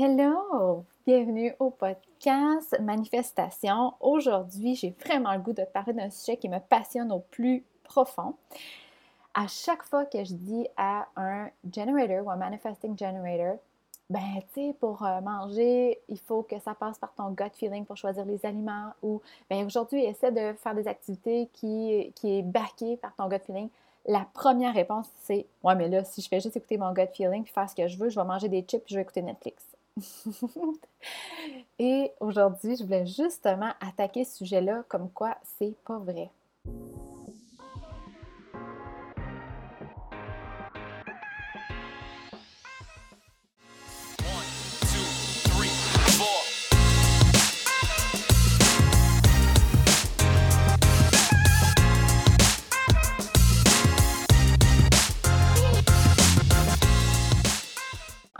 Hello! Bienvenue au podcast Manifestation. Aujourd'hui, j'ai vraiment le goût de te parler d'un sujet qui me passionne au plus profond. À chaque fois que je dis à un generator ou un manifesting generator, ben, tu sais, pour euh, manger, il faut que ça passe par ton gut feeling pour choisir les aliments ou, ben, aujourd'hui, essaie de faire des activités qui, qui est backée par ton gut feeling. La première réponse, c'est Ouais, mais là, si je fais juste écouter mon gut feeling puis faire ce que je veux, je vais manger des chips puis je vais écouter Netflix. Et aujourd'hui, je voulais justement attaquer ce sujet-là comme quoi c'est pas vrai.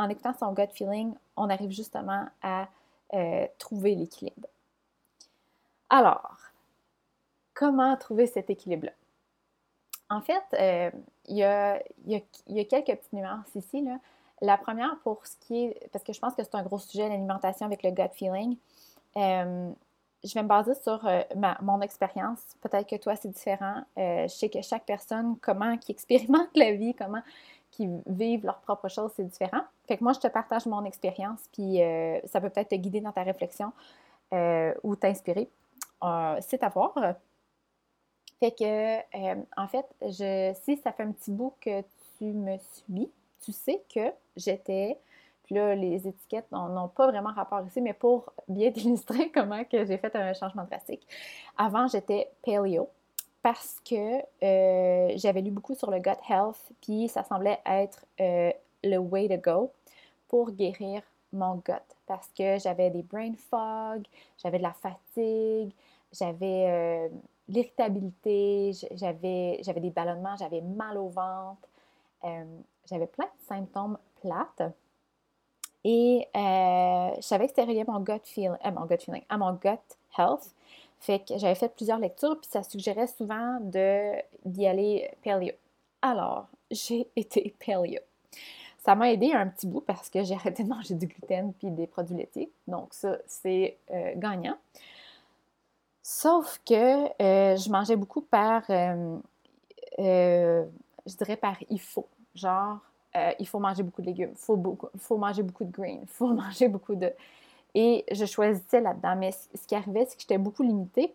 En écoutant son gut feeling, on arrive justement à euh, trouver l'équilibre. Alors, comment trouver cet équilibre-là? En fait, euh, il y, a, quelques petites nuances ici. La première, pour ce qui est, parce que je pense que c'est un gros sujet, l'alimentation avec le gut feeling, euh, je vais me baser sur mon expérience. Peut-être que toi, c'est différent. je sais que chaque personne, comment qui expérimente la vie, comment qui vivent leur propre chose, c'est différent. Fait que moi, je te partage mon expérience, puis euh, ça peut peut-être te guider dans ta réflexion euh, ou t'inspirer. Euh, c'est à voir. Fait que, en fait, je, si ça fait un petit bout que tu me suis, tu sais que j'étais, puis là, les étiquettes n'ont pas vraiment rapport ici, mais pour bien t'illustrer comment que j'ai fait un changement drastique. Avant, j'étais paleo parce que j'avais lu beaucoup sur le gut health, puis ça semblait être le way to go pour guérir mon gut. Parce que j'avais des brain fog, j'avais de la fatigue, j'avais euh, l'irritabilité, j'avais, j'avais des ballonnements, j'avais mal au ventre, j'avais plein de symptômes plates. Et je savais que c'était relié à mon gut, feel, mon gut feeling, à mon gut health. Fait que j'avais fait plusieurs lectures, puis ça suggérait souvent d'y aller paleo. Alors, j'ai été paleo. Ça m'a aidé un petit bout parce que j'ai arrêté de manger du gluten puis des produits laitiers. Donc, ça, c'est euh, gagnant. Sauf que euh, je mangeais beaucoup par, euh, je dirais par il faut. Genre, il faut manger beaucoup de légumes, il faut, faut manger beaucoup de greens, il faut manger beaucoup de. Et je choisissais là-dedans. Mais ce qui arrivait, c'est que j'étais beaucoup limitée.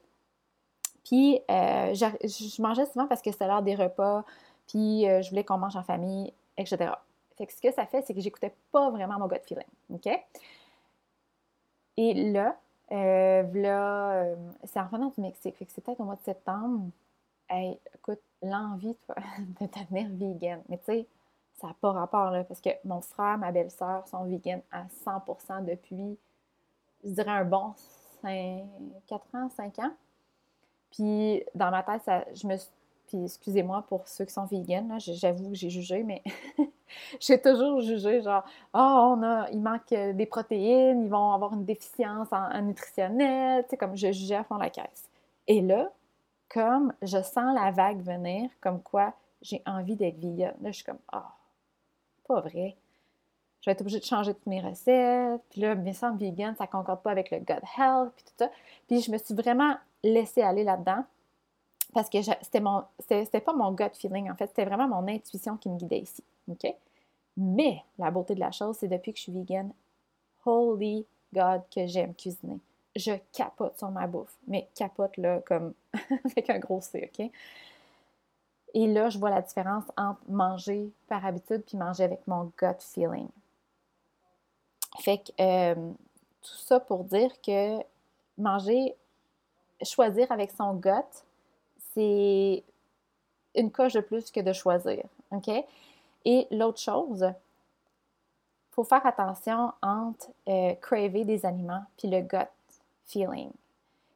Puis, je mangeais souvent parce que c'était l'heure des repas, puis je voulais qu'on mange en famille, etc. Fait que ce que ça fait, c'est que j'écoutais pas vraiment mon gut feeling. OK? Et là, euh, là c'est en revenant du Mexique. Fait que c'est peut-être au mois de septembre. Hey, écoute, l'envie de devenir vegan. Mais tu sais, ça n'a pas rapport, là, parce que mon frère, ma belle-sœur sont vegan à 100% depuis je dirais un bon 5, 4 ans, 5 ans. Puis dans ma tête, ça, je me puis excusez-moi pour ceux qui sont vegan, j'avoue que j'ai jugé, mais j'ai toujours jugé genre oh, on a, il manque des protéines, ils vont avoir une déficience en, nutritionnel, tu sais, comme je jugeais à fond la caisse. Et là, comme je sens la vague venir, comme quoi j'ai envie d'être vegan, là, je suis comme ah, oh, pas vrai je vais être obligée de changer toutes mes recettes. Puis là, mes semble vegan, ça concorde pas avec le gut health, puis tout ça. Puis je me suis vraiment laissée aller là-dedans parce que c'était mon pas mon gut feeling en fait, c'était vraiment mon intuition qui me guidait ici. OK? Mais la beauté de la chose, c'est depuis que je suis vegan, holy god que j'aime cuisiner. Je capote sur ma bouffe, mais capote là comme avec un gros C, OK? Et là, je vois la différence entre manger par habitude puis manger avec mon gut feeling. Fait que euh, tout ça pour dire que manger, choisir avec son gut, c'est une coche de plus que de choisir. OK? Et l'autre chose, il faut faire attention entre euh, craver des aliments puis le gut feeling.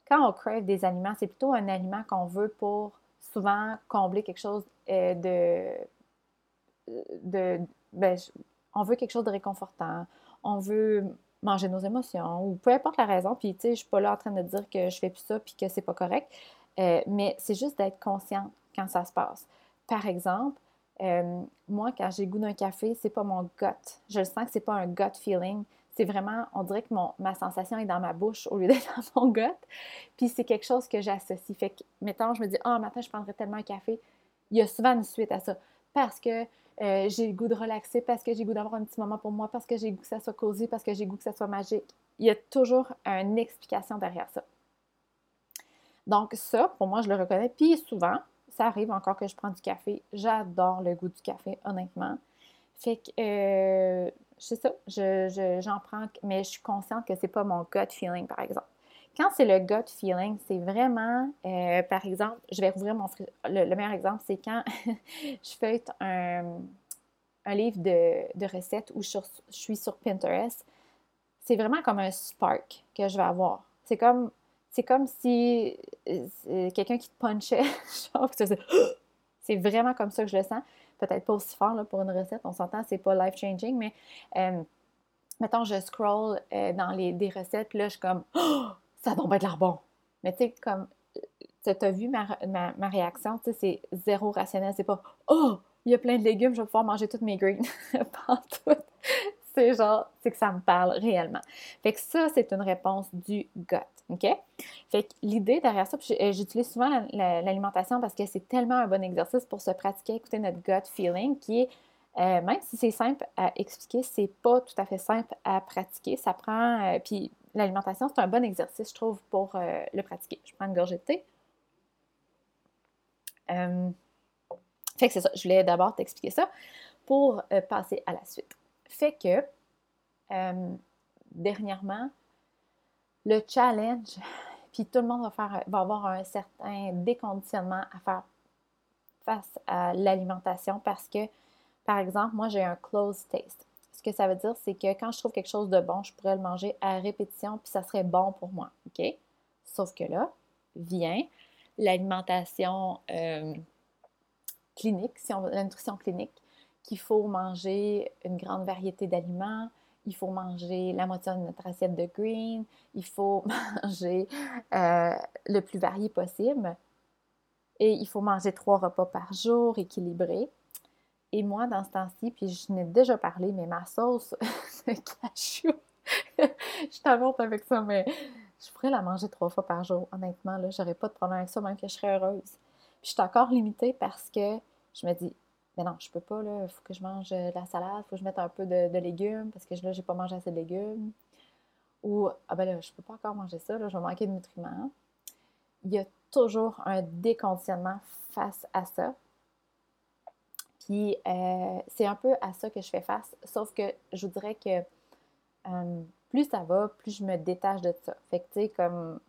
Quand on crave des aliments, c'est plutôt un aliment qu'on veut pour souvent combler quelque chose euh, de. de ben, on veut quelque chose de réconfortant on veut manger nos émotions ou peu importe la raison. Puis, tu sais, je suis pas là en train de dire que je fais plus ça puis que c'est pas correct. Euh, mais c'est juste d'être consciente quand ça se passe. Par exemple, euh, moi, quand j'ai goût d'un café, c'est pas mon gut. Je sens que c'est pas un gut feeling. c'est vraiment, on dirait que mon, ma sensation est dans ma bouche au lieu d'être dans mon gut. Puis c'est quelque chose que j'associe. Fait que, mettons, je me dis, ah, oh, matin, je prendrais tellement un café. Il y a souvent une suite à ça. Parce que euh, j'ai le goût de relaxer, parce que j'ai le goût d'avoir un petit moment pour moi, parce que j'ai le goût que ça soit cosy, parce que j'ai le goût que ça soit magique. Il y a toujours une explication derrière ça. Donc, ça, pour moi, je le reconnais. Puis souvent, ça arrive encore que je prends du café. J'adore le goût du café, honnêtement. Fait que, euh, c'est ça, j'en prends, mais je suis consciente que c'est pas mon gut feeling, par exemple. Quand c'est le gut feeling, c'est vraiment, euh, par exemple, je vais rouvrir mon le, le, meilleur exemple, c'est quand je fais un, un livre de, de, recettes où je suis sur Pinterest. C'est vraiment comme un spark que je vais avoir. C'est comme, c'est comme si euh, quelqu'un qui te punchait, c'est vraiment comme ça que je le sens peut-être pas aussi fort là, pour une recette, on s'entend, c'est pas life-changing, mais euh, mettons, je scroll euh, dans les, des recettes, là, je suis comme, oh, ça doit être l'air bon. Mais tu sais, comme, tu as vu ma, ma, réaction, tu sais, c'est zéro rationnel, c'est pas, oh, il y a plein de légumes, je vais pouvoir manger toutes mes greens. pas tout c'est genre, c'est que ça me parle réellement. Fait que ça, c'est une réponse du gut. OK? Fait que l'idée derrière ça, euh, j'utilise souvent l'alimentation parce que c'est tellement un bon exercice pour se pratiquer, écouter notre gut feeling qui est, euh, même si c'est simple à expliquer, c'est pas tout à fait simple à pratiquer. Ça prend, euh, puis l'alimentation, c'est un bon exercice, je trouve, pour le pratiquer. Je prends une gorgée de thé. fait que c'est ça, je voulais d'abord t'expliquer ça pour passer à la suite fait que euh, dernièrement, le challenge, puis tout le monde va, faire, va avoir un certain déconditionnement à faire face à l'alimentation parce que, par exemple, moi j'ai un close taste. Ce que ça veut dire, c'est que quand je trouve quelque chose de bon, je pourrais le manger à répétition, puis ça serait bon pour moi. OK? Sauf que là, vient l'alimentation euh, clinique, si on la nutrition clinique, qu'il faut manger une grande variété d'aliments, il faut manger la moitié de notre assiette de green, il faut manger euh, le plus varié possible. Et il faut manger trois repas par jour équilibrés. Et moi, dans ce temps-ci, puis je n'ai déjà parlé, mais ma sauce de cachou, je t'invente avec ça, mais je pourrais la manger trois fois par jour. Honnêtement, là, j'aurais pas de problème avec ça, même que je serais heureuse. Puis je suis encore limitée parce que je me dis, mais non, je peux pas, il faut que je mange euh, de la salade, il faut que je mette un peu de, légumes parce que là, j'ai pas mangé assez de légumes. Ou, ah ben là, je peux pas encore manger ça, là, je vais manquer de nutriments. Il y a toujours un déconditionnement face à ça. Puis, euh, c'est un peu à ça que je fais face, sauf que je vous dirais que euh, plus ça va, plus je me détache de ça. Fait que, tu sais, comme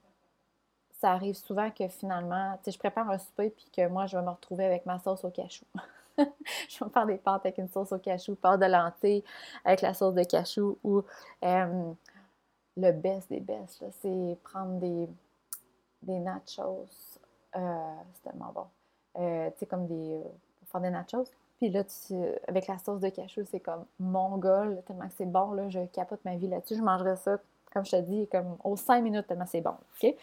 ça arrive souvent que finalement, tu sais, je prépare un souper puis que moi, je vais me retrouver avec ma sauce au cachou. je vais faire des pâtes avec une sauce au cachou, pâte de lentilles avec la sauce de cachou ou euh, le best des best, c'est prendre des, des nachos. Euh, c'est tellement bon. Euh, tu sais, comme des. faire des nachos. Puis là, avec la sauce de cachou, c'est comme mongol, tellement que c'est bon, là, je capote ma vie là-dessus. Je mangerais ça, comme je te dis, comme aux 5 minutes, tellement c'est bon. OK?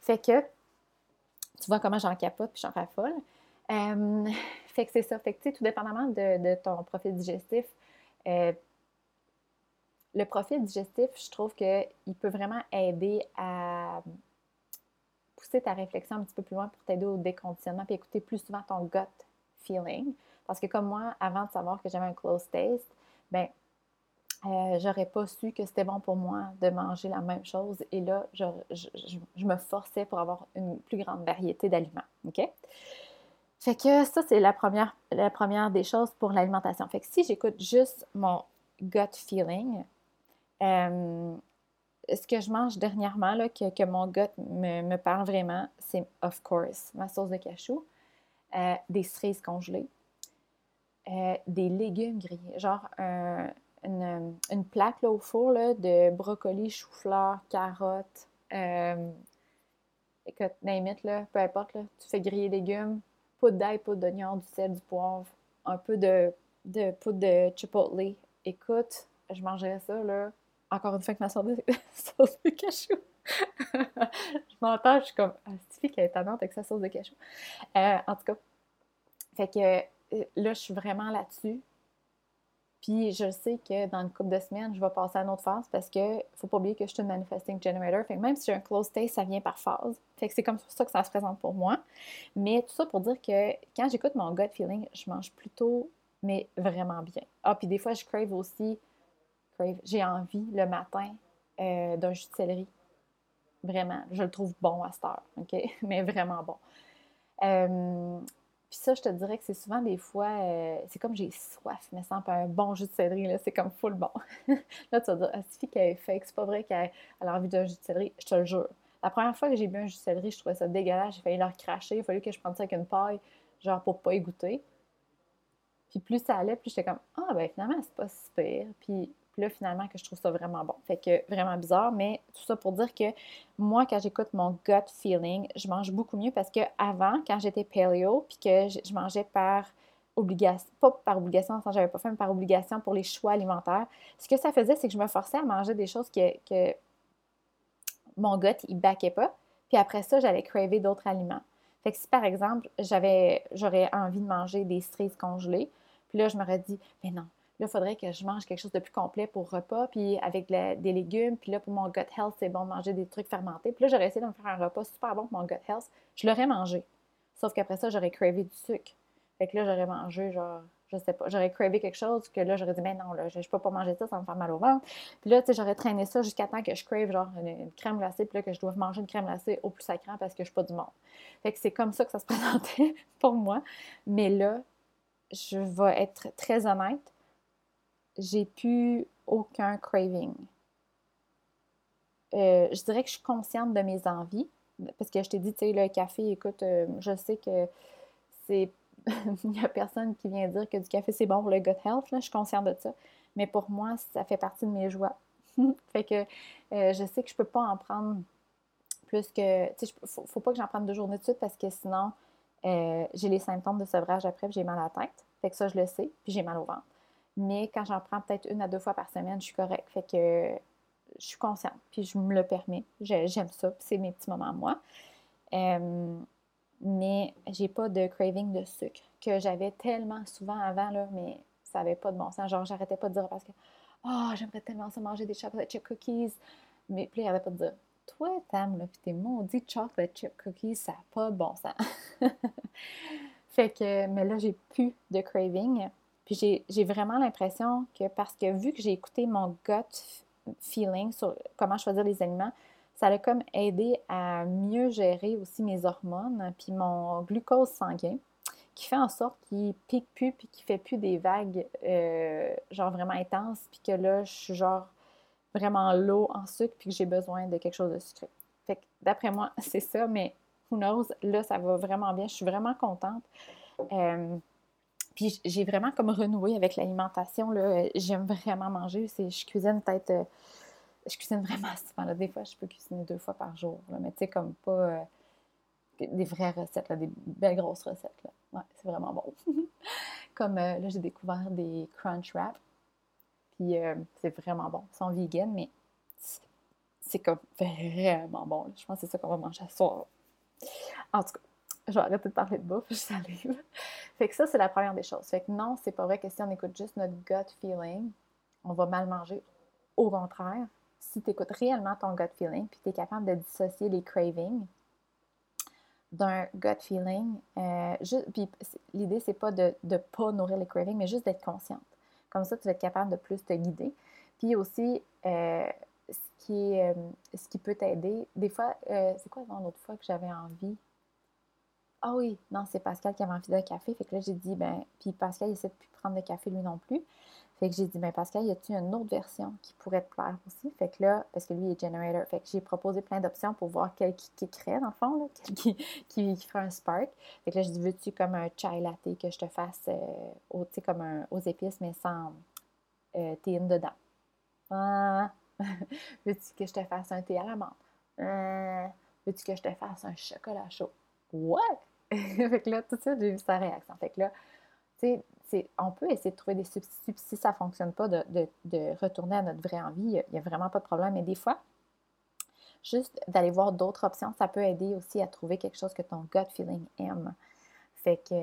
Fait que, tu vois comment j'en capote puis j'en raffole. Euh, fait que c'est ça. Fait que, tu sais, tout dépendamment de, ton profil digestif, euh, le profil digestif, je trouve qu'il peut vraiment aider à pousser ta réflexion un petit peu plus loin pour t'aider au déconditionnement puis écouter plus souvent ton gut feeling. Parce que comme moi, avant de savoir que j'avais un close taste, ben euh, j'aurais pas su que c'était bon pour moi de manger la même chose. Et là, je, je me forçais pour avoir une plus grande variété d'aliments. OK? Fait que ça, c'est la première, la première des choses pour l'alimentation. Fait que si j'écoute juste mon gut feeling, euh, ce que je mange dernièrement, là, que, mon gut me, parle vraiment, c'est of course ma sauce de cachou, euh, des cerises congelées, euh, des légumes grillés, genre une, plaque là, au four là, de brocoli, chou-fleur, carottes, écoute, name là, peu importe, là, tu fais griller légumes, poudre d'ail, poudre d'oignon, du sel, du poivre, un peu de, de poudre de chipotle. Écoute, je mangerais ça, là, encore une fois avec ma sauce de, cachou. je m'entends, je suis comme, ah, fille qui est étonnante avec sa sauce de cachou? Euh, en tout cas, fait que euh, là, je suis vraiment là-dessus. Puis je sais que dans une couple de semaines, je vais passer à une autre phase parce que faut pas oublier que je suis une manifesting generator. Fait que même si j'ai un close taste, ça vient par phase. Fait que c'est comme ça que ça se présente pour moi. Mais tout ça pour dire que quand j'écoute mon gut feeling, je mange plutôt, mais vraiment bien. Ah, puis des fois, je crave aussi, crave, j'ai envie le matin euh, d'un jus de céleri. Vraiment, je le trouve bon à cette heure, OK? Mais vraiment bon. Euh, puis ça, je te dirais que c'est souvent des fois, euh, c'est comme j'ai soif, mais sans un bon jus de céleri, là, c'est comme full bon. là, tu vas dire, ah, Sophie qu'elle est fake, c'est pas vrai qu'elle a envie d'un jus de céleri, je te le jure. La première fois que j'ai bu un jus de céleri, je trouvais ça dégueulasse, j'ai failli leur cracher, il fallu que je prenne ça avec une paille, genre pour pas y goûter. Puis plus ça allait, plus j'étais comme, ah ben finalement, c'est pas si pire. Puis puis là, finalement, que je trouve ça vraiment bon. Fait que vraiment bizarre, mais tout ça pour dire que moi, quand j'écoute mon gut feeling, je mange beaucoup mieux parce que avant, quand j'étais paleo, puis que je, mangeais par obligation, pas par obligation, j'avais pas faim, mais par obligation pour les choix alimentaires, ce que ça faisait, c'est que je me forçais à manger des choses que, que mon gut, il baquait pas. Puis après ça, j'allais craver d'autres aliments. Fait que si par exemple, j'avais, j'aurais envie de manger des cerises congelées, puis là, je m'aurais dit, mais non, Là, il faudrait que je mange quelque chose de plus complet pour repas, puis avec des légumes. Puis là, pour mon gut health, c'est bon de manger des trucs fermentés. Puis là, j'aurais essayé de me faire un repas super bon pour mon gut health. Je l'aurais mangé. Sauf qu'après ça, j'aurais cravé du sucre. Fait que là, j'aurais mangé, genre, je sais pas, j'aurais cravé quelque chose que là, j'aurais dit, mais non, là, je, ne peux pas manger ça, ça me fait mal au ventre. Puis là, tu sais, j'aurais traîné ça jusqu'à temps que je crave, genre, une, crème glacée, puis là, que je dois manger une crème glacée au plus sacrant parce que je suis pas du monde. Fait que c'est comme ça que ça se présentait pour moi. Mais là, je vais être très honnête, j'ai plus aucun craving. Euh, je dirais que je suis consciente de mes envies. Parce que je t'ai dit, tu sais, le café, écoute, euh, je sais que c'est. Il n'y a personne qui vient dire que du café, c'est bon pour le gut health. Là, je suis consciente de ça. Mais pour moi, ça fait partie de mes joies. fait que euh, je sais que je peux pas en prendre plus que. Tu sais, faut, faut pas que j'en prenne deux journées de suite parce que sinon, j'ai les symptômes de sevrage après, j'ai mal à la tête. Fait que ça, je le sais, puis j'ai mal au ventre. Mais quand j'en prends peut-être une à deux fois par semaine, je suis correcte. Fait que je suis consciente, puis je me le permets. J'aime ça, c'est mes petits moments à moi. Euh, mais j'ai pas de craving de sucre que j'avais tellement souvent avant, là, mais ça n'avait pas de bon sens. Genre, j'arrêtais pas de dire parce que oh, j'aimerais tellement ça manger des chocolate chip cookies. Mais puis, il avait pas de dire Toi, t'aimes, là, puis tes maudits chocolate chip cookies, ça n'a pas de bon sens. fait que, mais là, j'ai plus de craving. Puis j'ai vraiment l'impression que parce que vu que j'ai écouté mon gut feeling sur comment choisir les aliments, ça a comme aidé à mieux gérer aussi mes hormones, puis mon glucose sanguin, qui fait en sorte qu'il pique plus, puis qu'il fait plus des vagues euh, genre vraiment intenses, puis que là, je suis genre vraiment low en sucre, puis que j'ai besoin de quelque chose de sucré. Fait que d'après moi, c'est ça, mais who knows, là, ça va vraiment bien. Je suis vraiment contente. Euh, puis j'ai vraiment comme renoué avec l'alimentation. J'aime vraiment manger. Je cuisine peut-être. Euh, je cuisine vraiment souvent. Des fois, je peux cuisiner deux fois par jour. mais tu sais, comme pas euh, des vraies recettes, des belles grosses recettes. Là. Ouais, c'est vraiment bon. comme euh, là, j'ai découvert des crunch wraps. Puis c'est vraiment bon. Ils sont vegan, mais c'est comme vraiment bon. Je pense que c'est ça qu'on va manger ce soir. En tout cas, je vais arrêter de parler de bouffe, je salive. fait que ça, c'est la première des choses. Fait que non, c'est pas vrai que si on écoute juste notre gut feeling, on va mal manger. Au contraire, si tu écoutes réellement ton gut feeling, puis tu es capable de dissocier les cravings d'un gut feeling, euh, puis l'idée, c'est pas de ne pas nourrir les cravings, mais juste d'être consciente. Comme ça, tu vas être capable de plus te guider. Puis aussi, euh, ce, qui euh, ce qui peut t'aider, des fois, c'est quoi l'autre fois que j'avais envie? Ah oui, non, c'est Pascal qui avait envie d'un café. Fait que là, j'ai dit, ben, puis Pascal, il essaie de plus prendre de café lui non plus. Fait que j'ai dit, ben, Pascal, y a-t-il une autre version qui pourrait te plaire aussi? Fait que là, parce que lui, il est generator. Fait que j'ai proposé plein d'options pour voir quel qui kickerait, dans le fond, là, quel qui, qui, un spark. Fait que là, j'ai dit, veux-tu comme un chai latte que je te fasse, euh, comme un, aux épices, mais sans euh, théine dedans? Ah. veux-tu que je te fasse un thé à la menthe? Euh, veux-tu que je te fasse un chocolat chaud? What? fait que là, tout de suite, j'ai vu sa réaction. Fait que là, tu sais, on peut essayer de trouver des substituts. Si ça ne fonctionne pas, de, retourner à notre vraie envie, il n'y a, vraiment pas de problème. Mais des fois, juste d'aller voir d'autres options, ça peut aider aussi à trouver quelque chose que ton gut feeling aime. Fait que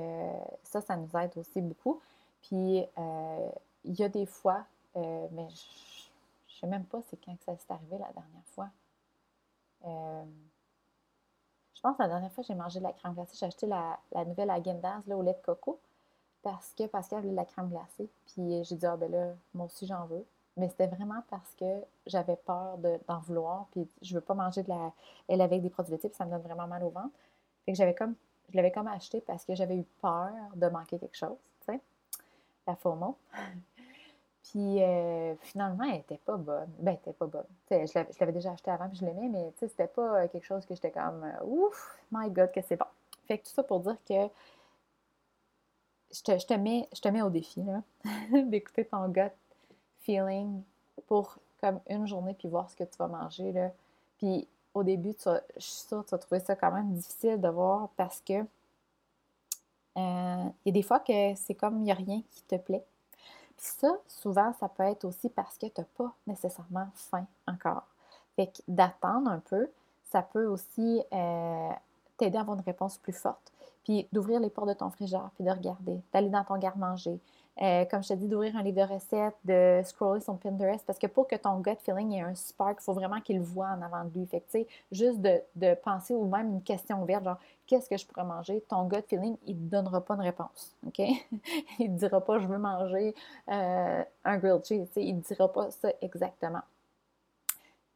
ça, ça nous aide aussi beaucoup. Puis, euh, il y a des fois, euh, mais je ne sais même pas c'est quand que ça s'est arrivé la dernière fois. Euh, je pense que la dernière fois j'ai mangé de la crème glacée, j'ai acheté la, nouvelle Agendas là, au lait de coco parce que Pascal voulait de la crème glacée. Puis j'ai dit, ah ben là, moi aussi j'en veux. Mais c'était vraiment parce que j'avais peur d'en vouloir. Puis je veux pas manger de la elle avec des produits laitiers, puis ça me donne vraiment mal au ventre. Fait que j'avais comme, je l'avais comme acheté parce que j'avais eu peur de manquer quelque chose, tu sais, la FOMO. Puis euh, finalement, elle n'était pas bonne. Ben, elle n'était pas bonne. je l'avais déjà acheté avant, puis je l'aimais, mais c'était pas euh, quelque chose que j'étais comme euh, ouf, my God, que c'est bon. Fait que tout ça pour dire que je te, je te, mets, je te mets au défi d'écouter ton gut feeling pour comme une journée, puis voir ce que tu vas manger. Là. Puis au début, tu je suis sûre que tu vas trouver ça quand même difficile de voir parce que il y a des fois que c'est comme il n'y a rien qui te plaît. Puis ça, souvent, ça peut être aussi parce que tu n'as pas nécessairement faim encore. Fait que d'attendre un peu, ça peut aussi euh, t'aider à avoir une réponse plus forte. Puis d'ouvrir les portes de ton frigidaire, puis de regarder, d'aller dans ton garde-manger, euh, comme je te dis, d'ouvrir un livre de recettes, de scroller son Pinterest, parce que pour que ton gut feeling ait un spark, il faut vraiment qu'il le voit en avant de lui. Fait que, juste de, penser ou même une question ouverte, genre, qu'est-ce que je pourrais manger? Ton gut feeling, il ne te donnera pas une réponse, OK? il ne dira pas, je veux manger euh, un grilled cheese, il ne dira pas ça exactement.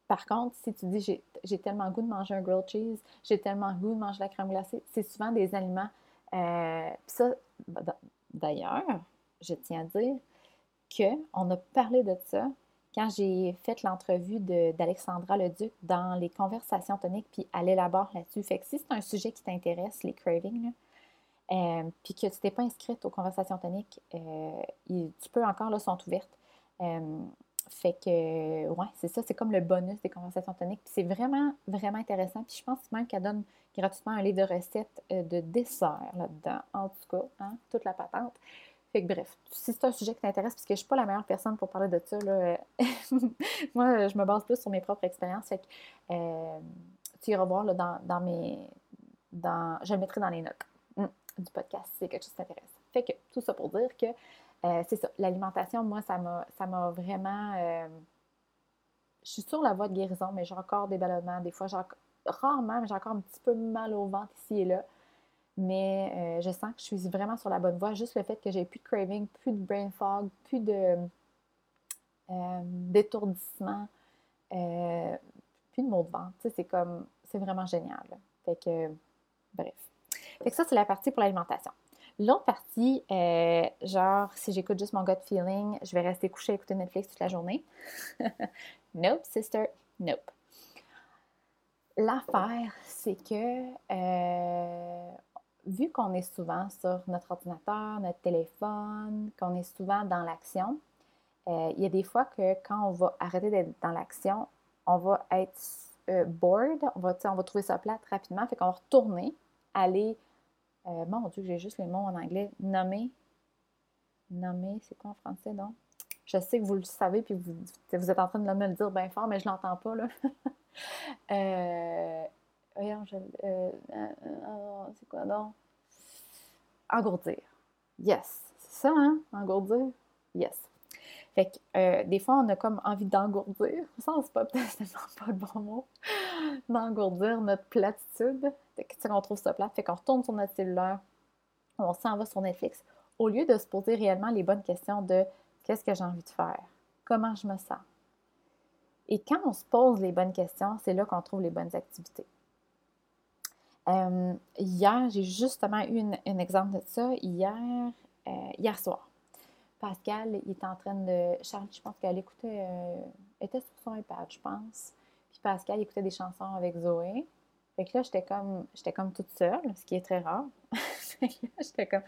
Par contre, si tu dis j'ai tellement goût de manger un grilled cheese, j'ai tellement goût de manger la crème glacée, c'est souvent des aliments. Euh, ça, d'ailleurs, je tiens à dire qu'on a parlé de ça quand j'ai fait l'entrevue d'Alexandra Leduc dans les conversations toniques, puis elle élabore là-dessus. Fait que si c'est un sujet qui t'intéresse, les cravings, euh, puis que tu t'es pas inscrite aux conversations toniques, euh, tu peux encore, là, sont ouvertes. Euh, fait que, ouais, c'est ça, c'est comme le bonus des conversations toniques. Puis c'est vraiment, vraiment intéressant. Puis je pense même qu'elle donne gratuitement un livre de recettes de dessert là-dedans, en tout cas, hein, toute la patente. Fait que bref, si c'est un sujet qui t'intéresse, puisque je suis pas la meilleure personne pour parler de ça, là, moi, je me base plus sur mes propres expériences. Fait que euh, tu iras voir là, dans, mes. Dans, je le mettrai dans les notes hmm, du podcast si c'est quelque chose qui t'intéresse. Fait que tout ça pour dire que euh, c'est ça, l'alimentation, moi, ça m'a, vraiment. Euh, je suis sur la voie de guérison, mais j'ai encore des ballonnements. Des fois, rarement, mais j'ai encore un petit peu mal au ventre ici et là mais euh, je sens que je suis vraiment sur la bonne voie. Juste le fait que j'ai plus de craving, plus de brain fog, plus de euh, d'étourdissement, euh, plus de maux de ventre. c'est comme, c'est vraiment génial. Fait que, bref. Fait que ça, c'est la partie pour l'alimentation. L'autre partie, genre, si j'écoute juste mon gut feeling, je vais rester couché à écouter Netflix toute la journée. nope, sister, nope. L'affaire, c'est que vu qu'on est souvent sur notre ordinateur, notre téléphone, qu'on est souvent dans l'action, euh, il y a des fois que quand on va arrêter d'être dans l'action, on va être euh, bored, on va, on va trouver ça plate rapidement, fait qu'on va retourner, aller, euh, mon Dieu, j'ai juste les mots en anglais, nommer, nommer, c'est quoi en français donc? Je sais que vous le savez, puis vous, vous êtes en train de me le dire bien fort, mais je l'entends pas, là. voyons, euh, euh, euh, c'est quoi donc? Engourdir. Yes. C'est ça, hein? Engourdir? Yes. Fait que des fois, on a comme envie d'engourdir. Ça, c'est pas peut-être pas le bon mot. D'engourdir notre platitude. Fait que, on trouve ça plate. Fait qu'on retourne sur notre cellulaire. On s'en va sur Netflix. Au lieu de se poser réellement les bonnes questions de qu'est-ce que j'ai envie de faire? Comment je me sens? Et quand on se pose les bonnes questions, c'est là qu'on trouve les bonnes activités. Euh, hier, j'ai justement eu un exemple de ça. Hier, euh, hier soir, Pascal, était en train de. Charles, je pense qu'elle écoutait. Euh, était sur son iPad, je pense. Puis Pascal, écoutait des chansons avec Zoé. Fait que là, j'étais comme, j'étais comme toute seule, ce qui est très rare. j'étais comme,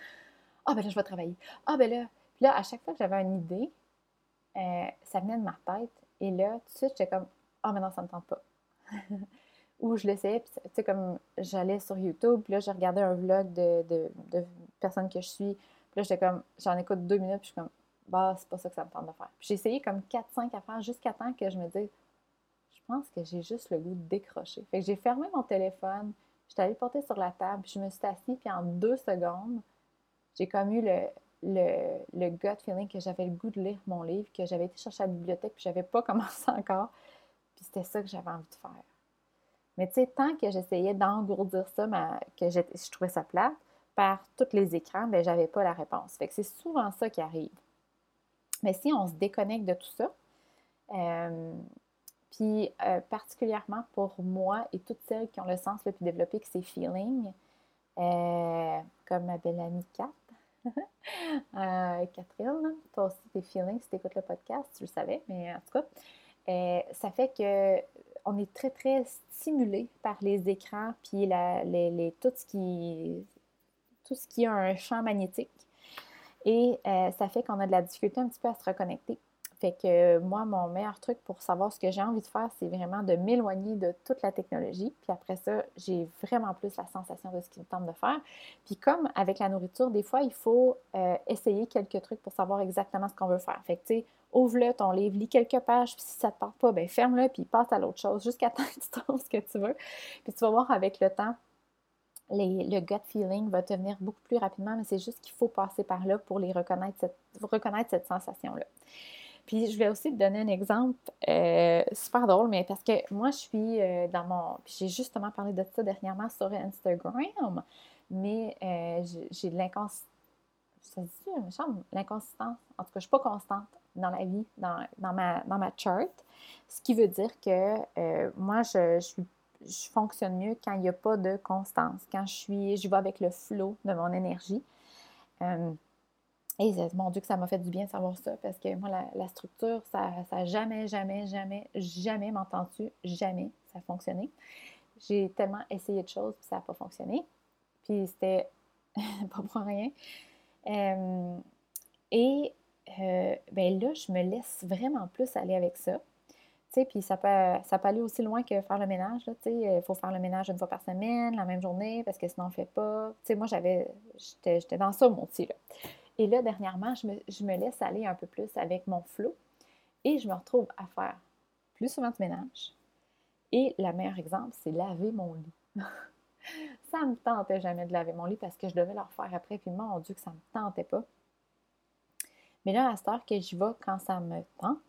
ah ben là, je vais travailler. Ah ben là. Puis là, à chaque fois que j'avais une idée, ça venait de ma tête. Et là, tout de suite, j'étais comme, ah, mais non, ça ne me tente pas. où je l'essayais, puis tu sais, comme j'allais sur YouTube, puis là, j'ai regardé un vlog de, de, personnes que je suis, puis là, j'étais comme, j'en écoute deux minutes, puis je suis comme, bah, c'est pas ça que ça me tente de faire. Puis j'ai essayé comme 4-5 affaires jusqu'à temps que je me dise, je pense que j'ai juste le goût de décrocher. Fait que j'ai fermé mon téléphone, j'étais allée porter sur la table, puis je me suis assise, puis en deux secondes, j'ai comme eu le, le, le gut feeling que j'avais le goût de lire mon livre, que j'avais été chercher à la bibliothèque, puis j'avais pas commencé encore. Puis c'était ça que j'avais envie de faire. Mais tu sais, tant que j'essayais d'engourdir ça, que je, trouvais ça plate, par tous les écrans, ben j'avais pas la réponse. Fait que c'est souvent ça qui arrive. Mais si on se déconnecte de tout ça, euh, puis euh, particulièrement pour moi et toutes celles qui ont le sens le plus développé que c'est feeling, euh, comme ma belle amie Kat, Catherine, toi aussi tes feelings si tu écoutes le podcast, tu le savais, mais en tout cas, ça fait que on est très, très stimulé par les écrans, puis les, tout, ce qui, tout ce qui a un champ magnétique. Et ça fait qu'on a de la difficulté un petit peu à se reconnecter. Fait que moi, mon meilleur truc pour savoir ce que j'ai envie de faire, c'est vraiment de m'éloigner de toute la technologie. Puis après ça, j'ai vraiment plus la sensation de ce qu'il me tente de faire. Puis comme avec la nourriture, des fois, il faut euh, essayer quelques trucs pour savoir exactement ce qu'on veut faire. Fait que, tu sais, ouvre-le ton livre, lis quelques pages, puis si ça ne te parle pas, ben ferme-le, puis passe à l'autre chose jusqu'à temps que tu trouves ce que tu veux. Puis tu vas voir avec le temps, le gut feeling va te venir beaucoup plus rapidement, mais c'est juste qu'il faut passer par là pour les reconnaître, cette, reconnaître cette sensation-là. Puis je vais aussi te donner un exemple euh, super drôle, mais parce que moi, je suis euh, dans mon. J'ai justement parlé de ça dernièrement sur Instagram, mais euh, j'ai de l'inconsistance. Ça dit L'inconsistance. En tout cas, je ne suis pas constante dans la vie, dans, ma, dans ma chart. Ce qui veut dire que moi, je, je, fonctionne mieux quand il n'y a pas de constance, quand je suis, je vais avec le flot de mon énergie. Et mon Dieu, que ça m'a fait du bien de savoir ça, parce que moi, la, structure, ça n'a jamais, jamais, jamais, jamais, m'entends-tu, jamais, ça a fonctionné. J'ai tellement essayé de choses, puis ça n'a pas fonctionné. Puis c'était pas pour rien. Euh, et euh, ben là, je me laisse vraiment plus aller avec ça. Puis ça peut, ça peut aller aussi loin que faire le ménage. Il faut faire le ménage une fois par semaine, la même journée, parce que sinon on ne fait pas. Tu sais, moi, j'avais, j'étais dans ça, mon petit, là. Et là, dernièrement, je me, laisse aller un peu plus avec mon flot et je me retrouve à faire plus souvent de ménage. Et le meilleur exemple, c'est laver mon lit. ça ne me tentait jamais de laver mon lit parce que je devais le refaire après, puis mon Dieu que ça ne me tentait pas. Mais là, à cette heure que j'y vais quand ça me tente,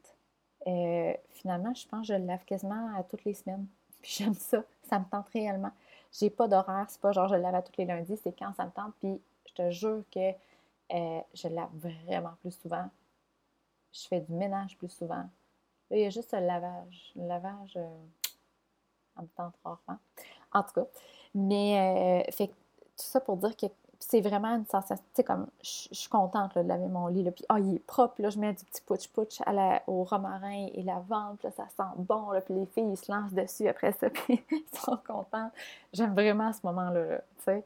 euh, finalement, je pense que je le lave quasiment toutes les semaines. Puis j'aime ça, ça me tente réellement. J'ai pas d'horaire, c'est pas genre je le lave à tous les lundis, c'est quand ça me tente. Puis je te jure que euh, je lave vraiment plus souvent. Je fais du ménage plus souvent. il y a juste le lavage. Le lavage, euh, en me tente rarement. En tout cas. Mais, euh, fait tout ça pour dire que c'est vraiment une sensation, tu sais, comme, je suis contente de laver mon lit, là, puis, oh, il est propre, là, je mets du petit pouch-pouch au romarin et la vente, là, ça sent bon, là, puis les filles, ils se lancent dessus après ça, puis ils sont contents. J'aime vraiment ce moment-là, tu sais.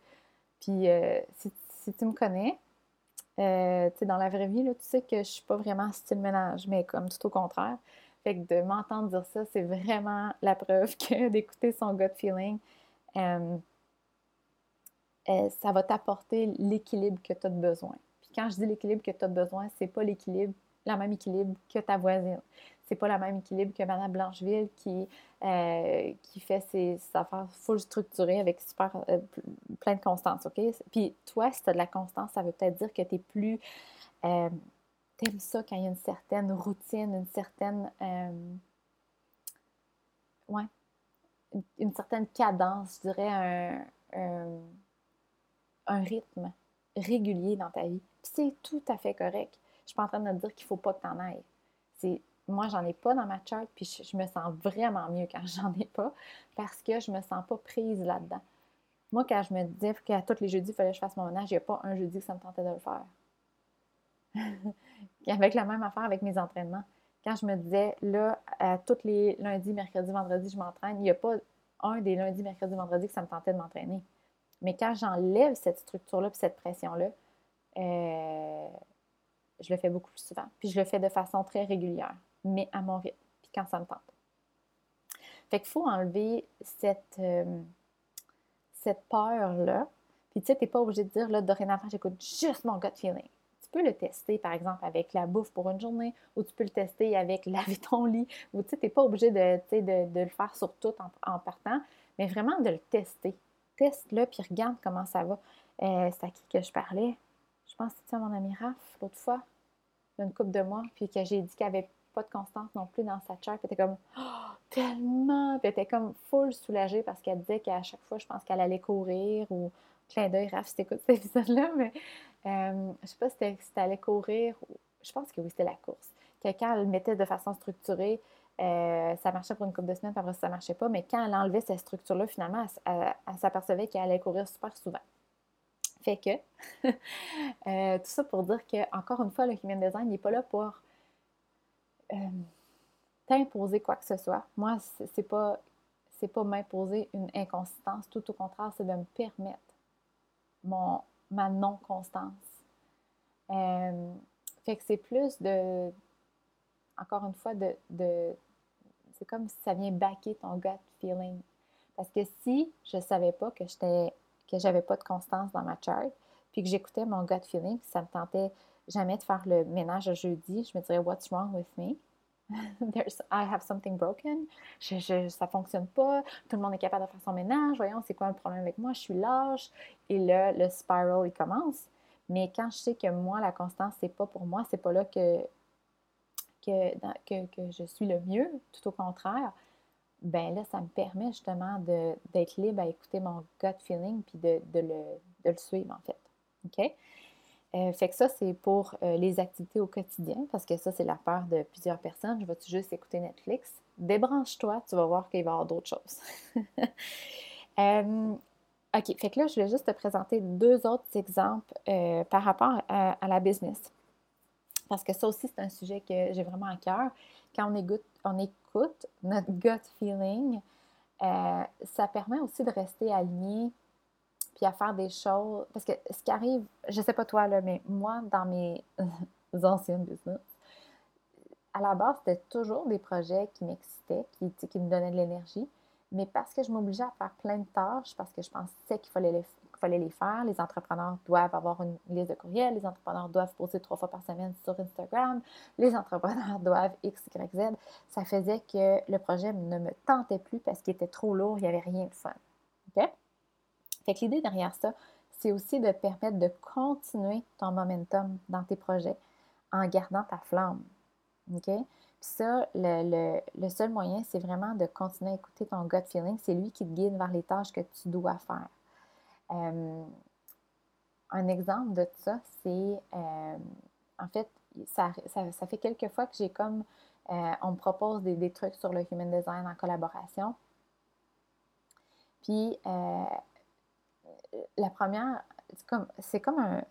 Puis, si, tu me connais, euh, dans la vraie vie, là, tu sais que je suis pas vraiment style ménage, mais comme tout au contraire. Fait que de m'entendre dire ça, c'est vraiment la preuve que d'écouter son gut feeling, euh, euh, ça va t'apporter l'équilibre que tu as besoin. Puis quand je dis l'équilibre que tu as besoin, c'est pas l'équilibre, la même équilibre que ta voisine c'est pas le même équilibre que Madame Blancheville qui, euh, qui fait ses, affaires full structurées avec super plein de constance, OK? Puis toi, si tu as de la constance, ça veut peut-être dire que tu es plus. Euh, t'aimes ça quand il y a une certaine routine, une certaine. ouais. Une, certaine cadence, je dirais, un, un, rythme régulier dans ta vie. Puis c'est tout à fait correct. Je suis pas en train de te dire qu'il faut pas que tu en ailles. C'est moi, j'en ai pas dans ma charte, puis je, me sens vraiment mieux quand j'en ai pas parce que je me sens pas prise là-dedans. Moi, quand je me disais qu'à tous les jeudis, il fallait que je fasse mon ménage, il n'y a pas un jeudi que ça me tentait de le faire. avec la même affaire avec mes entraînements. Quand je me disais, là, à tous les lundis, mercredis, vendredis, je m'entraîne, il n'y a pas un des lundis, mercredis, vendredis que ça me tentait de m'entraîner. Mais quand j'enlève cette structure-là, puis cette pression-là, euh, je le fais beaucoup plus souvent. Puis je le fais de façon très régulière mais à mon rythme, puis quand ça me tente. Fait qu'il faut enlever cette, euh, cette peur-là. Puis tu sais, tu n'es pas obligé de dire, là, dorénavant, j'écoute juste mon gut feeling. Peux le tester, par exemple, avec la bouffe pour une journée, ou tu peux le tester avec laver ton lit, ou tu n'es pas obligé de, de, de, le faire sur tout en, partant, mais vraiment de le tester. Teste-le, puis regarde comment ça va. Euh, c'est à qui que je parlais? Je pense que c'était mon ami Raph l'autre fois, une couple de mois, puis que j'ai dit qu'elle avait pas de constance non plus dans sa charte. Puis elle était comme oh, tellement! Puis elle était comme full soulagée parce qu'elle disait qu'à chaque fois, je pense qu'elle allait courir ou clin d'œil, Raph, si t'écoutes cet épisode-là, mais euh, je sais pas si c'était allait courir ou je pense que oui, c'était la course. Quand elle le mettait de façon structurée, euh, ça marchait pour une couple de semaines, puis après ça, ne marchait pas. Mais quand elle enlevait cette structure-là, finalement, elle, s'apercevait qu'elle allait courir super souvent. Fait que, euh, tout ça pour dire que, encore une fois, le human design n'est pas là pour t'imposer quoi que ce soit. Moi, c'est pas, c'est pas m'imposer une inconsistance. Tout au contraire, c'est de me permettre mon, ma non-constance. fait que c'est plus de, encore une fois, de, de c'est comme si ça vient backer ton gut feeling. Parce que si je ne savais pas que j'étais que j'avais pas de constance dans ma chart, puis que j'écoutais mon gut feeling, puis ça me tentait jamais de faire le ménage le jeudi, je me dirais What's wrong with me? There's, I have something broken. Je, je, ça fonctionne pas. Tout le monde est capable de faire son ménage. Voyons, c'est quoi le problème avec moi? Je suis lâche. Et là, le spiral, il commence. Mais quand je sais que moi, la constance, c'est pas pour moi, c'est pas là que que, que, je suis le mieux, tout au contraire, ben là, ça me permet justement d'être libre à écouter mon gut feeling puis de, de, le, de le, suivre, en fait. OK? Euh, fait que ça, c'est pour euh, les activités au quotidien, parce que ça, c'est la peur de plusieurs personnes. Je vais juste écouter Netflix? Débranche-toi, tu vas voir qu'il va y avoir d'autres choses. Euh, OK, fait que là, je vais juste te présenter deux autres exemples par rapport à, à la business. Parce que ça aussi, c'est un sujet que j'ai vraiment à cœur. Quand on écoute, on écoute notre gut feeling, ça permet aussi de rester aligné puis à faire des choses. Parce que ce qui arrive, je sais pas toi, là, mais moi, dans mes anciennes business, à la base, c'était toujours des projets qui m'excitaient, qui, qui me donnaient de l'énergie. Mais parce que je m'obligeais à faire plein de tâches, parce que je pensais qu'il fallait les, fallait les faire. Les entrepreneurs doivent avoir une liste de courriels, les entrepreneurs doivent poster trois fois par semaine sur Instagram, les entrepreneurs doivent X, Y, Z. Ça faisait que le projet ne me tentait plus parce qu'il était trop lourd, il n'y avait rien de fun. OK? Fait que l'idée derrière ça, c'est aussi de permettre de continuer ton momentum dans tes projets en gardant ta flamme. OK? Puis ça, le, le seul moyen, c'est vraiment de continuer à écouter ton gut feeling. C'est lui qui te guide vers les tâches que tu dois faire. Euh, un exemple de ça, c'est euh, en fait, ça, fait quelques fois que j'ai comme euh, on me propose des, trucs sur le human design en collaboration. Puis la première, c'est comme, c'est comme un,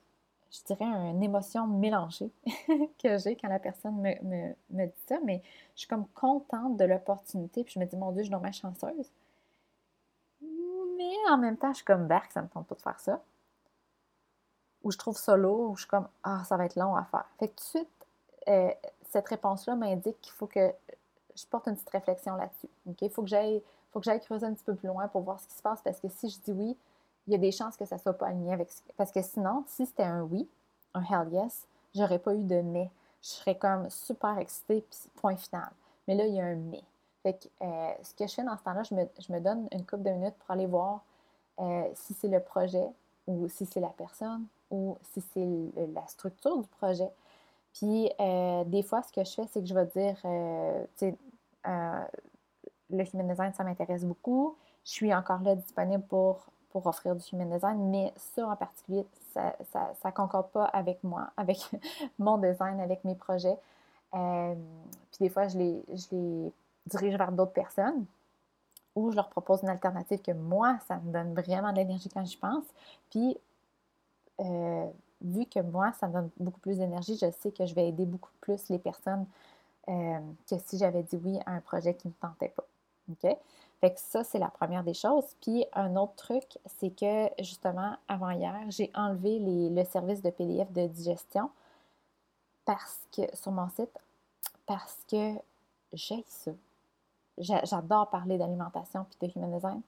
je dirais, une émotion mélangée que j'ai quand la personne me, me, dit ça, mais je suis comme contente de l'opportunité, puis je me dis, mon Dieu, je suis ma chanceuse mais en même temps, je suis comme Berk, ça me tente pas de faire ça. Ou je trouve ça lourd, ou je suis comme Ah, ça va être long à faire. Fait que tout de suite, euh, cette réponse-là m'indique qu'il faut que je porte une petite réflexion là-dessus. Il faut que j'aille creuser un petit peu plus loin pour voir ce qui se passe parce que si je dis oui, il y a des chances que ça ne soit pas aligné avec ce Parce que sinon, si c'était un oui, un hell yes, j'aurais pas eu de mais. Je serais comme super excitée, puis point final. Mais là, il y a un mais. Fait que euh, ce que je fais dans ce temps-là, je me, donne une couple de minutes pour aller voir euh, si c'est le projet ou si c'est la personne ou si c'est la structure du projet. Puis euh, des fois, ce que je fais, c'est que je vais dire, tu sais, le human design, ça m'intéresse beaucoup. Je suis encore là disponible pour, pour offrir du human design, mais ça en particulier, ça ne concorde pas avec moi, avec mon design, avec mes projets. puis des fois, je les, je les dirige vers d'autres personnes ou je leur propose une alternative que moi, ça me donne vraiment de l'énergie quand j'y pense. Puis, euh, vu que moi, ça me donne beaucoup plus d'énergie, je sais que je vais aider beaucoup plus les personnes euh, que si j'avais dit oui à un projet qui ne me tentait pas. OK? Fait que ça, c'est la première des choses. Puis un autre truc, c'est que justement, avant hier, j'ai enlevé le service de PDF de digestion parce que sur mon site parce que j'ai ça. J'adore parler d'alimentation puis de human design,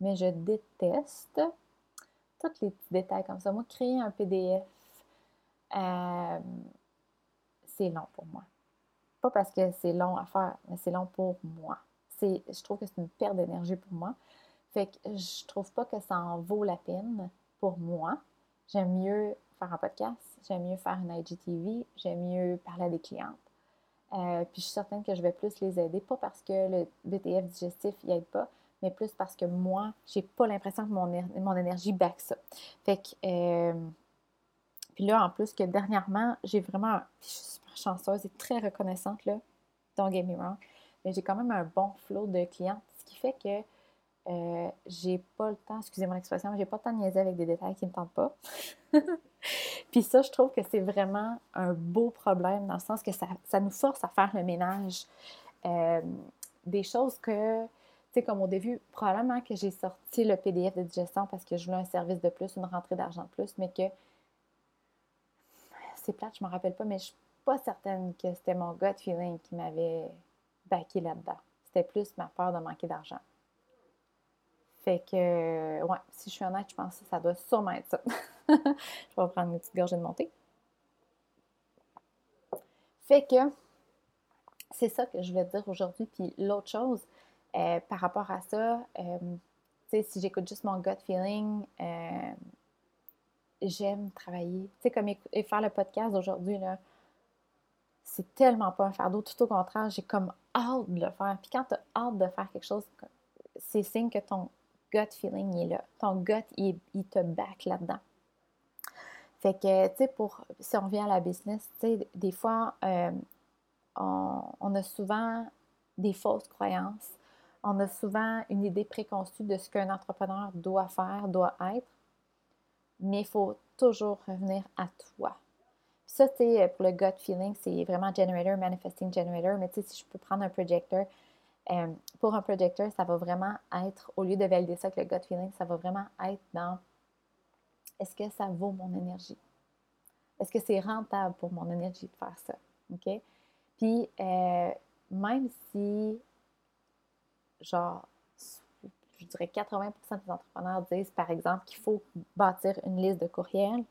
mais je déteste tous les petits détails comme ça. Moi, créer un PDF, euh, c'est long pour moi. Pas parce que c'est long à faire, mais c'est long pour moi. Je trouve que c'est une perte d'énergie pour moi. Fait que je trouve pas que ça en vaut la peine pour moi. J'aime mieux faire un podcast, j'aime mieux faire une IGTV, j'aime mieux parler à des clientes. Euh, puis je suis certaine que je vais plus les aider, pas parce que le BTF digestif n'y aide pas, mais plus parce que moi, j'ai pas l'impression que mon, mon énergie back ça. Fait que, euh, puis là, en plus que dernièrement, j'ai vraiment, je suis super chanceuse et très reconnaissante, là, don't get me wrong, mais j'ai quand même un bon flot de clients, ce qui fait que euh, j'ai pas le temps, excusez mon expression, j'ai pas le temps de niaiser avec des détails qui me tentent pas. Puis ça, je trouve que c'est vraiment un beau problème dans le sens que ça, nous force à faire le ménage. Euh, des choses que, tu sais, comme au début, probablement que j'ai sorti le PDF de digestion parce que je voulais un service de plus, une rentrée d'argent de plus, mais que c'est plate, je me rappelle pas, mais je suis pas certaine que c'était mon gut feeling qui m'avait baqué là-dedans. C'était plus ma peur de manquer d'argent. Fait que, ouais, si je suis honnête, je pense que ça doit sûrement être ça. je vais prendre une petite gorgée de montée. Fait que, c'est ça que je voulais dire aujourd'hui. Puis l'autre chose, euh, par rapport à ça, euh, tu sais, si j'écoute juste mon gut feeling, euh, j'aime travailler. Tu sais, comme et faire le podcast aujourd'hui, là, c'est tellement pas un fardeau. Tout au contraire, j'ai comme hâte de le faire. Puis quand tu as hâte de faire quelque chose, c'est signe que ton gut feeling est là. Ton gut, il, te back là-dedans. Fait que, tu sais, pour, si on revient à la business, tu sais, des fois, euh, on, a souvent des fausses croyances. On a souvent une idée préconçue de ce qu'un entrepreneur doit faire, doit être. Mais il faut toujours revenir à toi. Ça, tu sais, pour le gut feeling, c'est vraiment generator, manifesting generator. Mais tu sais, si je peux prendre un projector, euh, pour un projecteur, ça va vraiment être, au lieu de valider ça avec le gut feeling, ça va vraiment être dans est-ce que ça vaut mon énergie? Est-ce que c'est rentable pour mon énergie de faire ça? OK? Puis, euh, même si, genre, je dirais 80% des entrepreneurs disent, par exemple, qu'il faut bâtir une liste de courriels,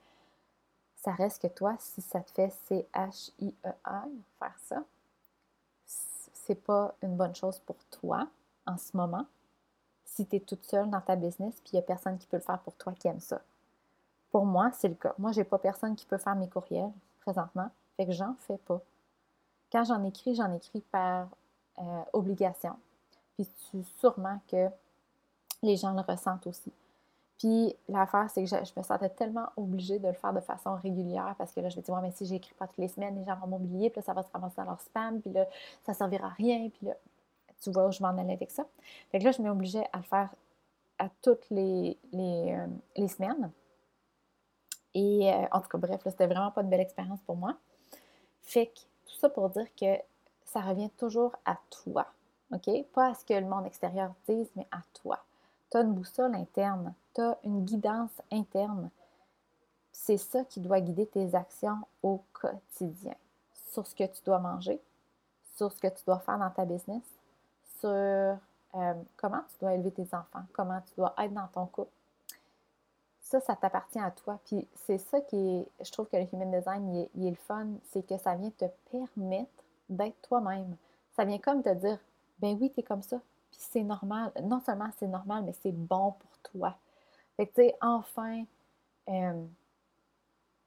ça reste que toi, si ça te fait C-H-I-E-R, faire ça, c'est pas une bonne chose pour toi en ce moment, si tu es toute seule dans ta business, puis il n'y a personne qui peut le faire pour toi qui aime ça. Pour moi, c'est le cas. Moi, j'ai pas personne qui peut faire mes courriels présentement, fait que j'en fais pas. Quand j'en écris, j'en écris par euh, obligation. Puis tu sûrement que les gens le ressentent aussi. Puis l'affaire, c'est que je, me sentais tellement obligée de le faire de façon régulière parce que là, je me dis, ouais, mais si j'écris pas toutes les semaines, les gens vont m'oublier, puis là, ça va se ramasser dans leur spam, puis là, ça servira à rien, puis là, tu vois où je m'en allais avec ça. Fait que là, je m'obligeais à le faire à toutes les, les, euh, semaines. Et euh, en tout cas, bref, là, c'était vraiment pas une belle expérience pour moi. Fait que tout ça pour dire que ça revient toujours à toi, OK? Pas à ce que le monde extérieur dise, mais à toi. Tu as une boussole interne tu as une guidance interne. C'est ça qui doit guider tes actions au quotidien. Sur ce que tu dois manger, sur ce que tu dois faire dans ta business, sur euh, comment tu dois élever tes enfants, comment tu dois être dans ton couple. Ça, ça t'appartient à toi. Puis c'est ça qui est, je trouve que le human design, est, il est le fun, c'est que ça vient te permettre d'être toi-même. Ça vient comme te dire, ben oui, tu es comme ça. Puis c'est normal. Non seulement c'est normal, mais c'est bon pour toi. Fait que, tu sais, enfin, euh,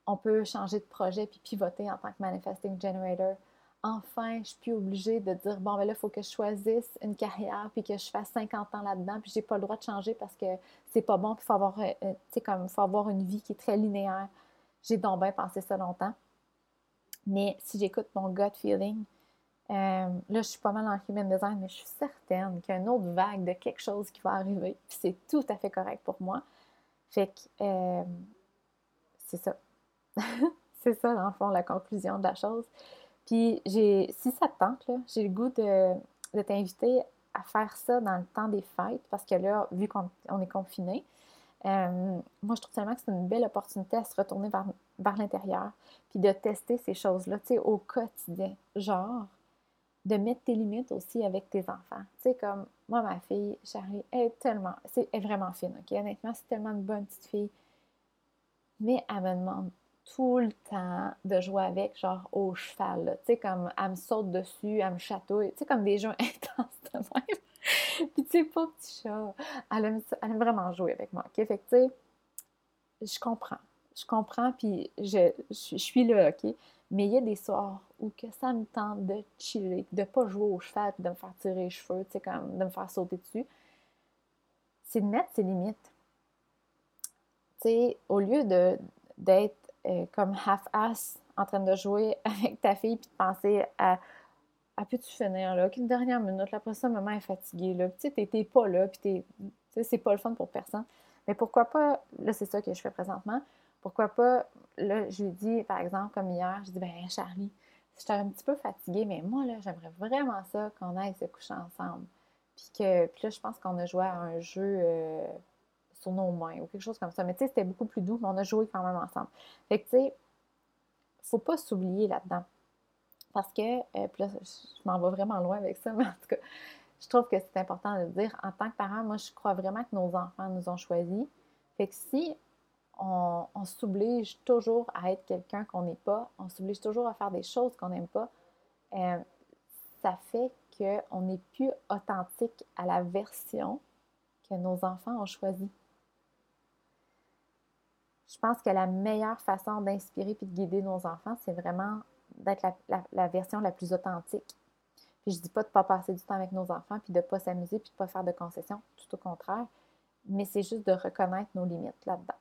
on peut changer de projet puis pivoter en tant que manifesting generator. Enfin, je suis plus obligée de dire bon, ben là, il faut que je choisisse une carrière puis que je fasse 50 ans là-dedans puis j'ai pas le droit de changer parce que c'est pas bon puis il faut avoir, euh, euh, faut avoir une vie qui est très linéaire. J'ai donc bien pensé ça longtemps. Mais si j'écoute mon gut feeling, là, je suis pas mal en human design, mais je suis certaine qu'il y a une autre vague de quelque chose qui va arriver. Puis c'est tout à fait correct pour moi. Fait que euh, c'est ça. c'est ça, dans le fond, la conclusion de la chose. Puis j'ai, si ça te tente, j'ai le goût de, t'inviter à faire ça dans le temps des fêtes, parce que là, vu qu'on est confiné, euh, moi, je trouve tellement que c'est une belle opportunité à se retourner vers, vers l'intérieur, puis de tester ces choses-là, tu sais, au quotidien. Genre, de mettre tes limites aussi avec tes enfants. Tu sais, comme moi, ma fille, Charlie, elle est tellement, c'est, est vraiment fine, OK? Honnêtement, c'est tellement une bonne petite fille. Mais elle me demande tout le temps de jouer avec, genre au cheval. Tu sais, comme elle me saute dessus, elle me chatouille. Tu sais, comme des jeux intenses de même. Puis, tu sais, pas petit chat. Elle aime, elle aime vraiment jouer avec moi, OK? Fait que, tu sais, je comprends. je comprends, puis je, je, suis là, OK? Mais il y a des soirs où que ça me tente de chiller, de pas jouer au cheval, de me faire tirer les cheveux, tu sais, comme de me faire sauter dessus. C'est de mettre ses limites. Tu sais, au lieu d'être euh, comme half-ass en train de jouer avec ta fille puis de penser à à peux-tu finir là, qu'une dernière minute, là, après ça, maman est fatiguée, là, tu sais, t'es pas là, puis t'es, c'est pas le fun pour personne. Mais pourquoi pas, là, c'est ça que je fais présentement, pourquoi pas, là, je lui dis, par exemple, comme hier, je dis, ben Charlie, j'étais un petit peu fatiguée, mais moi, là, j'aimerais vraiment ça qu'on aille se coucher ensemble. Puis que, puis là, je pense qu'on a joué à un jeu euh, sur nos mains ou quelque chose comme ça. Mais tu sais, c'était beaucoup plus doux, mais on a joué quand même ensemble. Fait que, tu sais, faut pas s'oublier là-dedans. Parce que, euh, puis là, je m'en vais vraiment loin avec ça, mais en tout cas, je trouve que c'est important de le dire. En tant que parent, moi, je crois vraiment que nos enfants nous ont choisis. Fait que si on, s'oblige toujours à être quelqu'un qu'on n'est pas, on s'oblige toujours à faire des choses qu'on n'aime pas, euh, ça fait qu'on n'est plus authentique à la version que nos enfants ont choisie. Je pense que la meilleure façon d'inspirer et de guider nos enfants, c'est vraiment d'être la, version la plus authentique. Puis je dis pas de pas passer du temps avec nos enfants, puis de pas s'amuser, puis de pas faire de concessions, tout au contraire. Mais c'est juste de reconnaître nos limites là-dedans.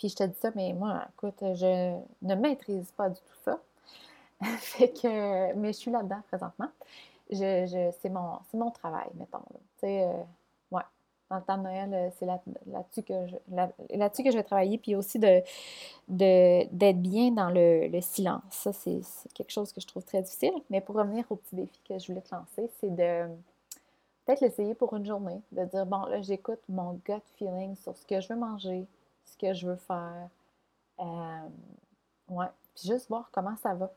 Puis je te dis ça, mais moi, écoute, je ne maîtrise pas du tout ça. fait que, mais je suis là-dedans présentement. Je, c'est, mon, mon travail, mettons. Tu sais, euh, dans le temps de Noël, euh, c'est là-dessus que, je, là, que je vais travailler. Puis aussi de, d'être bien dans le, silence. Ça, c'est, quelque chose que je trouve très difficile. Mais pour revenir au petit défi que je voulais te lancer, c'est de peut-être l'essayer pour une journée. De dire, bon, là, j'écoute mon gut feeling sur ce que je veux manger, ce que je veux faire. Euh, ouais. Puis juste voir comment ça va.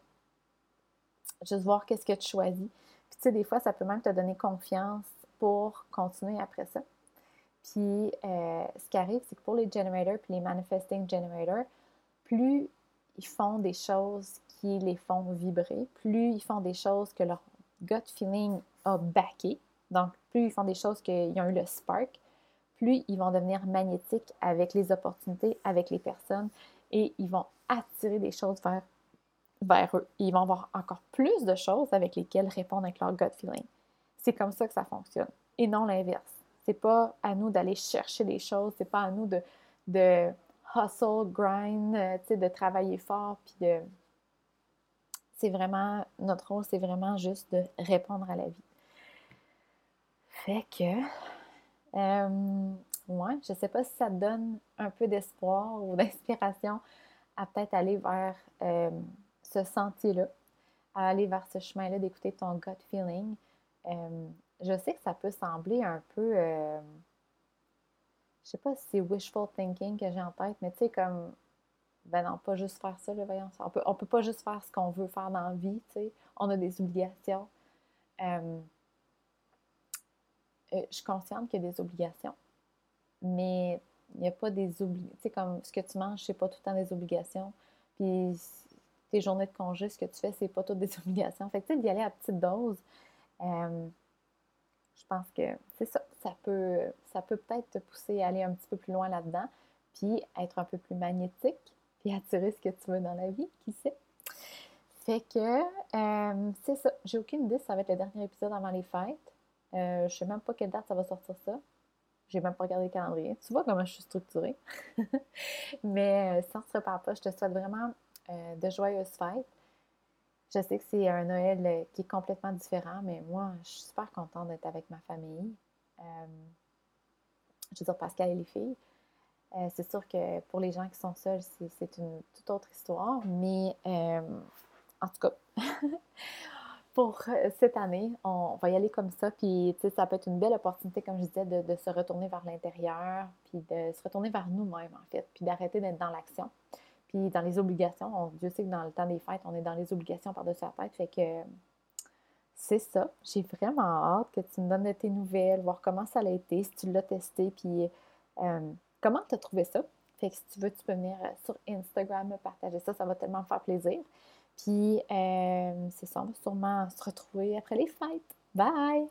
Juste voir qu'est-ce que tu choisis. Puis tu sais, des fois, ça peut même te donner confiance pour continuer après ça. Puis, euh, ce qui arrive, c'est que pour les generators puis les manifesting generators, plus ils font des choses qui les font vibrer, plus ils font des choses que leur gut feeling a backé, donc plus ils font des choses qu'ils ont eu le spark, plus ils vont devenir magnétiques avec les opportunités, avec les personnes, et ils vont attirer des choses vers, eux. ils vont avoir encore plus de choses avec lesquelles répondre avec leur gut feeling. C'est comme ça que ça fonctionne, et non l'inverse. C'est pas à nous d'aller chercher des choses, c'est pas à nous de, de hustle, grind, euh, de travailler fort, puis de. C'est vraiment, notre rôle, c'est vraiment juste de répondre à la vie. Fait que, euh, ouais, je sais pas si ça te donne un peu d'espoir ou d'inspiration à peut-être aller vers euh, ce sentier-là, à aller vers ce chemin-là, d'écouter ton gut feeling. Euh, je sais que ça peut sembler un peu. Euh, je sais pas si c'est wishful thinking que j'ai en tête, mais tu sais, comme. Ben non, pas juste faire ça, le voyons. On peut, on peut pas juste faire ce qu'on veut faire dans la vie, tu sais. On a des obligations. Euh, euh, je suis consciente qu'il y a des obligations, mais il n'y a pas des obligations. Tu sais, comme ce que tu manges, c'est pas tout le temps des obligations. Puis tes journées de congé, ce que tu fais, c'est pas toutes des obligations. Fait que tu sais, d'y aller à petite dose je pense que c'est ça. Ça peut, ça peut peut-être te pousser à aller un petit peu plus loin là-dedans, puis être un peu plus magnétique, puis attirer ce que tu veux dans la vie, qui sait? Fait que euh, c'est ça. J'ai aucune idée ça va être le dernier épisode avant les fêtes. Euh, je sais même pas quelle date ça va sortir ça. J'ai même pas regardé le calendrier. Tu vois comment je suis structurée? Mais euh, si on se pas, je te souhaite vraiment de joyeuses fêtes. Je sais que c'est un Noël euh, qui est complètement différent, mais moi, je suis super contente d'être avec ma famille. Euh, je veux dire, Pascal et les filles. Euh, c'est sûr que pour les gens qui sont seuls, c'est une toute autre histoire, mais en tout cas, pour cette année, on va y aller comme ça. Puis, tu sais, ça peut être une belle opportunité, comme je disais, de, se retourner vers l'intérieur, puis de se retourner vers nous-mêmes, en fait, puis d'arrêter d'être dans l'action. Puis dans les obligations, on, Dieu sait que dans le temps des fêtes, on est dans les obligations par-dessus la tête. Fait que c'est ça. J'ai vraiment hâte que tu me donnes tes nouvelles, voir comment ça a été, si tu l'as testé, puis euh, comment tu as trouvé ça. Fait que si tu veux, tu peux venir euh, sur Instagram me partager ça, ça va tellement me faire plaisir. Puis euh, c'est ça, on va sûrement se retrouver après les fêtes. Bye!